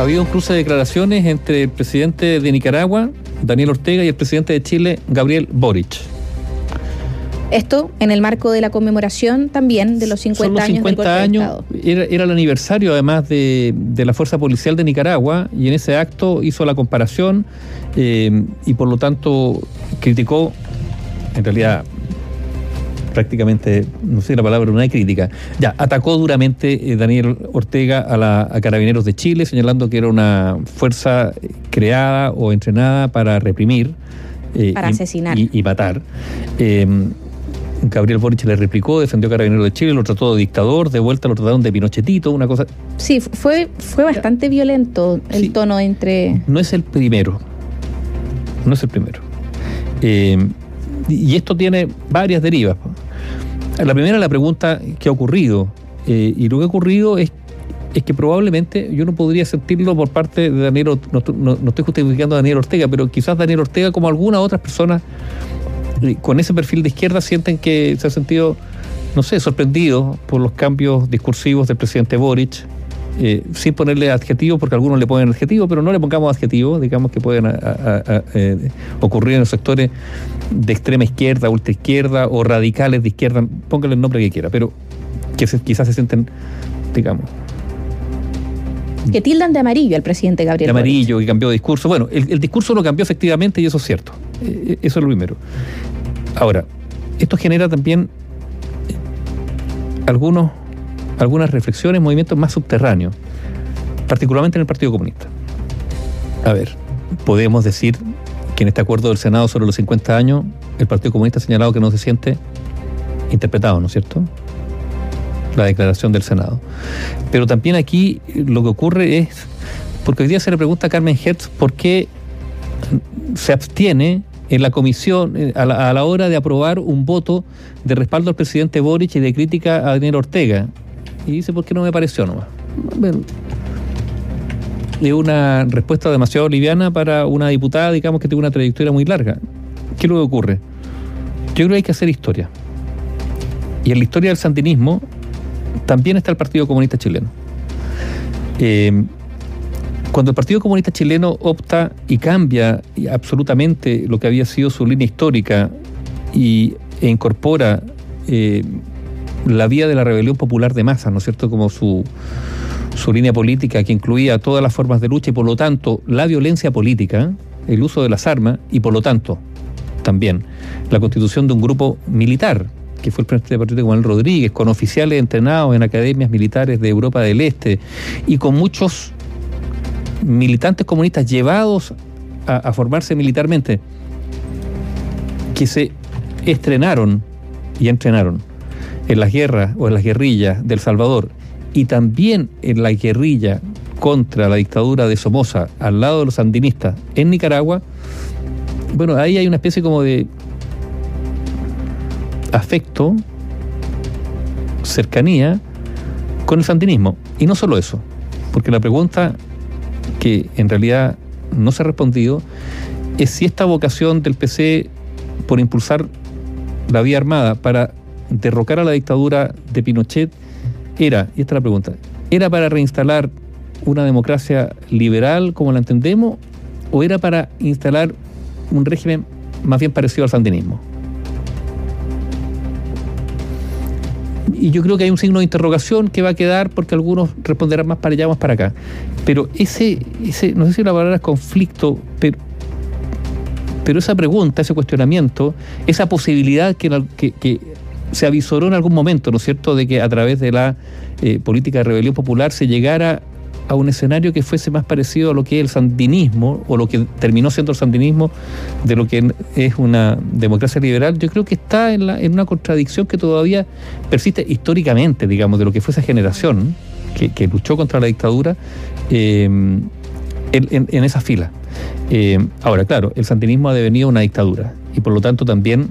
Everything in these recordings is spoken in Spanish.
ha habido un cruce de declaraciones entre el presidente de Nicaragua, Daniel Ortega, y el presidente de Chile, Gabriel Boric. Esto en el marco de la conmemoración también de los 50, Son los 50 años. Era, era, el aniversario además de, de, la Fuerza Policial de Nicaragua y en ese acto hizo la comparación eh, y por lo tanto criticó, en realidad prácticamente, no sé la palabra, una crítica. Ya, atacó duramente eh, Daniel Ortega a, la, a Carabineros de Chile, señalando que era una fuerza creada o entrenada para reprimir. Eh, para asesinar. Y, y matar. Eh, Gabriel Boric le replicó, defendió a Carabineros de Chile, lo trató de dictador, de vuelta lo trataron de pinochetito, una cosa. Sí, fue, fue bastante violento el sí, tono entre. No es el primero. No es el primero. Eh, y esto tiene varias derivas. La primera, la pregunta que ha ocurrido. Eh, y lo que ha ocurrido es, es que probablemente yo no podría sentirlo por parte de Daniel, no, no, no estoy justificando a Daniel Ortega, pero quizás Daniel Ortega, como algunas otras personas con ese perfil de izquierda, sienten que se ha sentido, no sé, sorprendido por los cambios discursivos del presidente Boric. Eh, sin ponerle adjetivo, porque algunos le ponen adjetivo, pero no le pongamos adjetivo, digamos que pueden a, a, a, eh, ocurrir en los sectores de extrema izquierda, ultra izquierda o radicales de izquierda, póngale el nombre que quiera, pero que se, quizás se sienten, digamos, que tildan de amarillo al presidente Gabriel. De amarillo, Boric. que cambió de discurso. Bueno, el, el, discurso lo cambió efectivamente y eso es cierto. Eh, eso es lo primero. Ahora, esto genera también algunos, algunas reflexiones, movimientos más subterráneos, particularmente en el Partido Comunista. A ver, podemos decir que en este acuerdo del Senado sobre los 50 años, el Partido Comunista ha señalado que no se siente interpretado, ¿no es cierto? La declaración del Senado. Pero también aquí lo que ocurre es, porque hoy día se le pregunta a Carmen Hertz por qué se abstiene en la comisión a la, a la, hora de aprobar un voto de respaldo al presidente Boric y de crítica a Daniel Ortega. Y dice, ¿por qué no me pareció nomás? Bueno, es una respuesta demasiado liviana para una diputada, digamos, que tiene una trayectoria muy larga. ¿Qué que ocurre? Yo creo que hay que hacer historia. Y en la historia del sandinismo también está el Partido Comunista Chileno. Eh, cuando el Partido Comunista Chileno opta y cambia absolutamente lo que había sido su línea histórica y, e incorpora eh, la vía de la rebelión popular de masa, ¿no es cierto?, como su, su línea política que incluía todas las formas de lucha y por lo tanto la violencia política, el uso de las armas y por lo tanto también la constitución de un grupo militar, que fue el presidente partido Manuel Rodríguez, con oficiales entrenados en academias militares de Europa del Este y con muchos militantes comunistas llevados a, formarse militarmente, que se estrenaron y entrenaron en las guerras o en las guerrillas del Salvador y también en la guerrilla contra la dictadura de Somoza al lado de los sandinistas en Nicaragua, bueno, ahí hay una especie como de afecto, cercanía con el sandinismo. Y no solo eso, porque la pregunta que en realidad no se ha respondido es si esta vocación del PC por impulsar la vía armada para derrocar a la dictadura de Pinochet era, y esta es la pregunta, ¿era para reinstalar una democracia liberal como la entendemos o era para instalar un régimen más bien parecido al sandinismo? y yo creo que hay un signo de interrogación que va a quedar porque algunos responderán más para allá, más para acá. Pero ese, ese no sé si la palabra es conflicto, pero, pero esa pregunta, ese cuestionamiento, esa posibilidad que se avisoró en algún momento, ¿no es cierto?, de que a través de la eh, política de rebelión popular se llegara a un escenario que fuese más parecido a lo que es el sandinismo o lo que terminó siendo el sandinismo de lo que es una democracia liberal, yo creo que está en, la, en una contradicción que todavía persiste históricamente, digamos, de lo que fue esa generación que, luchó contra la dictadura eh, en, en, en, esa fila. Eh, ahora, claro, el sandinismo ha devenido una dictadura y por lo tanto también,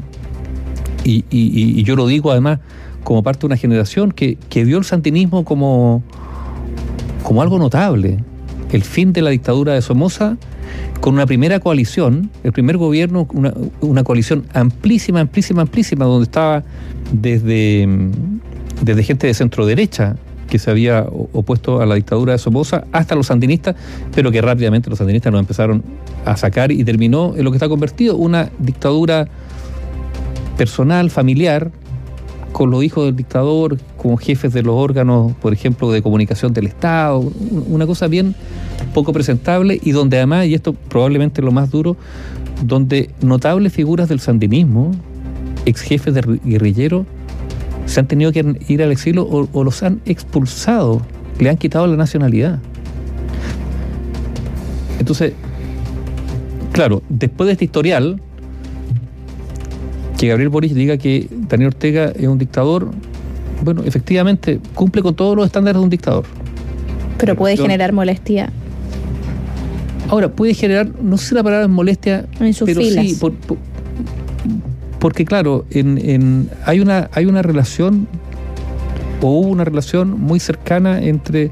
y, y, y yo lo digo además como parte de una generación que, que vio el sandinismo como como algo notable el fin de la dictadura de Somoza con una primera coalición, el primer gobierno, una, una coalición amplísima, amplísima, amplísima, donde estaba desde, desde gente de centro derecha que se había opuesto a la dictadura de Somoza, hasta los sandinistas, pero que rápidamente los sandinistas nos empezaron a sacar y terminó en lo que está convertido una dictadura personal, familiar, con los hijos del dictador, con jefes de los órganos, por ejemplo, de comunicación del Estado, una cosa bien poco presentable y donde además, y esto probablemente es lo más duro, donde notables figuras del sandinismo, ex jefes de guerrilleros, se han tenido que ir al exilio o, los han expulsado, le han quitado la nacionalidad. Entonces, claro, después de este historial, que Gabriel Boric diga que Daniel Ortega es un dictador, bueno, efectivamente cumple con todos los estándares de un dictador. Pero puede generar molestia. Ahora, puede generar, no sé si la palabra es molestia, en sus pero sí, porque claro, en, hay, una, hay una relación o hubo una relación muy cercana entre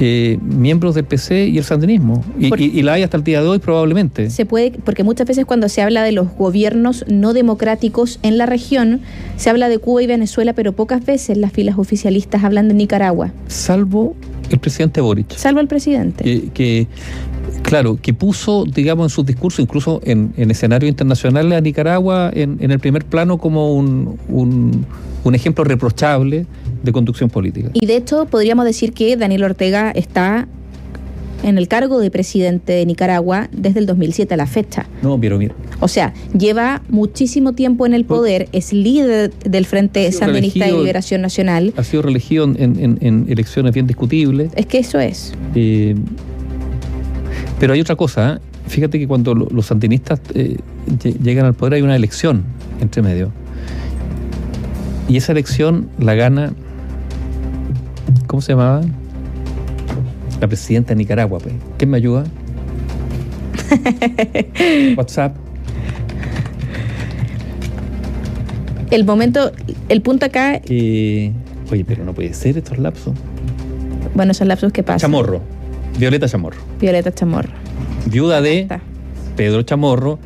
eh, miembros del PC y el sandinismo. Y, la hay hasta el día de hoy probablemente. Se puede, porque muchas veces cuando se habla de los gobiernos no democráticos en la región, se habla de Cuba y Venezuela, pero pocas veces las filas oficialistas hablan de Nicaragua. Salvo el presidente Boric. Salvo el presidente. Que, claro, que puso, digamos, en sus discursos, incluso en, en escenarios internacionales, a Nicaragua en, el primer plano como un, un ejemplo reprochable de conducción política. Y de hecho podríamos decir que Daniel Ortega está en el cargo de presidente de Nicaragua desde el 2007 a la fecha. No, pero mira. O sea, lleva muchísimo tiempo en el poder, es líder del Frente Sandinista de Liberación Nacional. Ha sido reelegido en, elecciones bien discutibles. Es que eso es. Eh, pero hay otra cosa, ¿eh? fíjate que cuando los sandinistas eh, llegan al poder hay una elección entre medio. Y esa elección la gana ¿Cómo se llamaba? La presidenta de Nicaragua, pues. ¿Quién me ayuda? WhatsApp. El momento, el punto acá. oye, pero no puede ser estos lapsos. Bueno, esos lapsos que pasan. Chamorro. Violeta Chamorro. Violeta Chamorro. Viuda de Pedro Chamorro,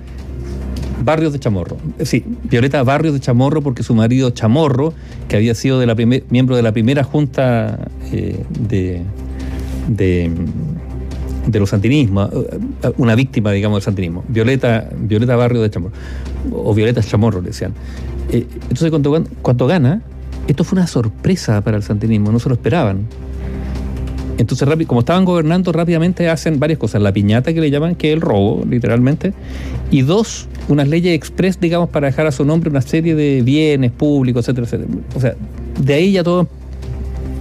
Barrios de Chamorro. Sí, Violeta Barrios de Chamorro porque su marido Chamorro, que había sido de la miembro de la primera junta eh, de, de, los santinismos, eh, una víctima, digamos, del santinismo. Violeta, Violeta Barrios de Chamorro, o Violeta Chamorro, le decían. Eh, entonces, cuando, cuando gana, esto fue una sorpresa para el santinismo, no se lo esperaban. Entonces, como estaban gobernando, rápidamente hacen varias cosas. La piñata que le llaman, que es el robo, literalmente. Y dos, unas leyes express, digamos, para dejar a su nombre una serie de bienes públicos, etcétera, etcétera. O sea, de ahí ya todo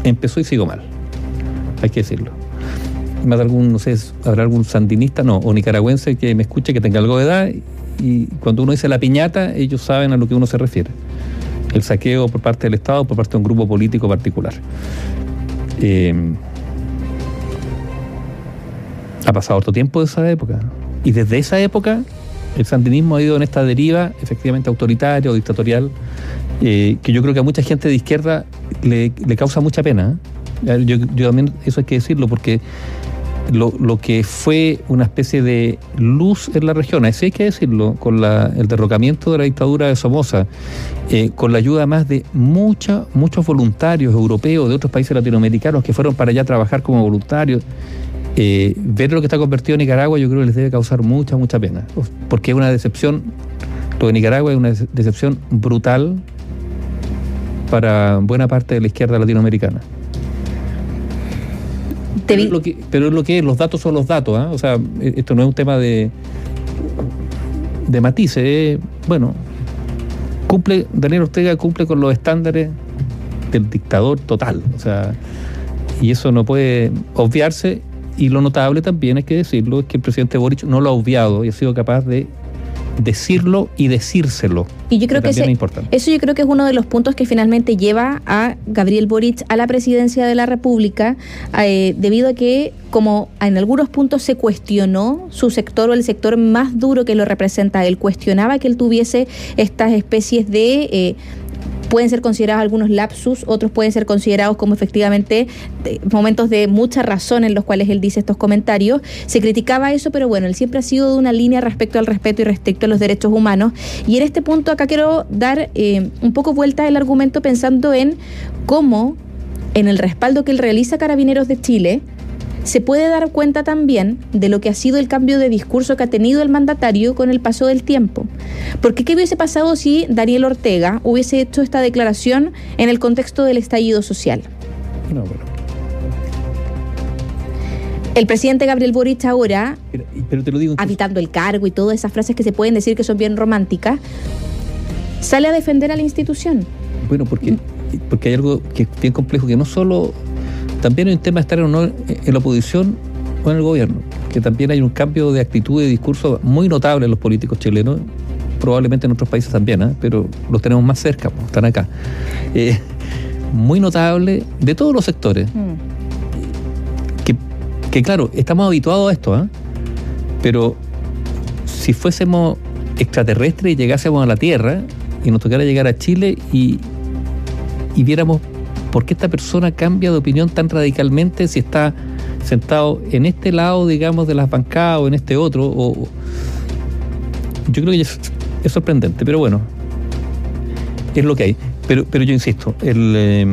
empezó y sigo mal. Hay que decirlo. Más algún, no sé, habrá algún sandinista, no, o nicaragüense que me escuche que tenga algo de edad. Y cuando uno dice la piñata, ellos saben a lo que uno se refiere. El saqueo por parte del Estado, por parte de un grupo político particular. Eh, ha pasado otro tiempo de esa época. Y desde esa época el sandinismo ha ido en esta deriva efectivamente autoritaria o dictatorial, eh, que yo creo que a mucha gente de izquierda le, causa mucha pena. ¿eh? Yo, también eso hay que decirlo porque lo, que fue una especie de luz en la región, así hay que decirlo, con el derrocamiento de la dictadura de Somoza, eh, con la ayuda más de mucha, muchos voluntarios europeos de otros países latinoamericanos que fueron para allá a trabajar como voluntarios eh, ver lo que está convertido en Nicaragua yo creo que les debe causar mucha, mucha pena, porque es una decepción, lo de Nicaragua es una decepción brutal para buena parte de la izquierda latinoamericana. Pero es, lo que, pero es lo que los datos son los datos, ¿ah? o sea, e, esto no es un tema de, de matices, bueno, cumple, Daniel Ortega cumple con los estándares del dictador total, o sea, y eso no puede obviarse y lo notable también, hay que decirlo, es que el presidente Boric no lo ha obviado y ha sido capaz de decirlo y decírselo. Y yo creo que, eso yo creo que es uno de los puntos que finalmente lleva a Gabriel Boric a la presidencia de la República, eh, debido a que como en algunos puntos se cuestionó su sector o el sector más duro que lo representa, él cuestionaba que él tuviese estas especies de eh, pueden ser considerados algunos lapsus, otros pueden ser considerados como efectivamente momentos de mucha razón en los cuales él dice estos comentarios. Se criticaba eso, pero bueno, él siempre ha sido de una línea respecto al respeto y respecto a los derechos humanos. Y en este punto acá quiero dar eh, un poco vuelta el argumento pensando en cómo en el respaldo que él realiza a Carabineros de Chile, se puede dar cuenta también de lo que ha sido el cambio de discurso que ha tenido el mandatario con el paso del tiempo. Porque ¿qué hubiese pasado si Daniel Ortega hubiese hecho esta declaración en el contexto del estallido social? No, bueno. El presidente Gabriel Boric ahora, pero, te lo digo habitando el cargo y todas esas frases que se pueden decir que son bien románticas, sale a defender a la institución. Bueno, porque, porque hay algo que es bien complejo, que no solo también hay un tema de estar o no en la oposición o en el gobierno, que también hay un cambio de actitud y discurso muy notable en los políticos chilenos, probablemente en otros países también, ¿eh? pero los tenemos más cerca, pues, están acá. Eh, muy notable de todos los sectores. Mm. Que, claro, estamos habituados a esto, ¿eh? pero si fuésemos extraterrestres y llegásemos a la Tierra y nos tocara llegar a Chile y, y viéramos ¿Por qué esta persona cambia de opinión tan radicalmente si está sentado en este lado, digamos, de las bancadas o en este otro? Yo creo que es, sorprendente, pero bueno, es lo que hay. Pero, pero yo insisto, eh,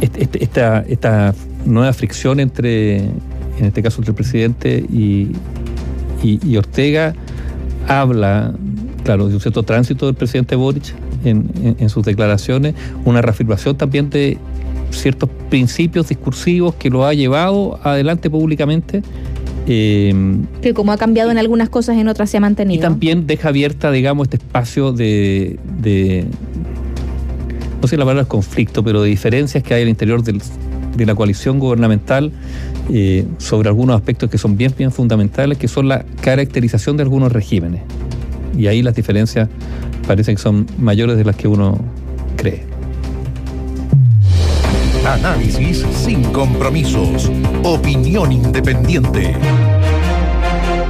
este, esta, esta nueva fricción entre, en este caso, entre el presidente y, y, Ortega, habla, claro, de un cierto tránsito del presidente Boric en, sus declaraciones, una reafirmación también de ciertos principios discursivos que lo ha llevado adelante públicamente. Eh, que como ha cambiado en algunas cosas, en otras se ha mantenido. Y también deja abierta, digamos, este espacio de, no sé la palabra es conflicto, pero de diferencias que hay al interior de la coalición gubernamental eh, sobre algunos aspectos que son bien, bien fundamentales, que son la caracterización de algunos regímenes. Y ahí las diferencias parecen que son mayores de las que uno cree. Análisis sin compromisos. Opinión independiente.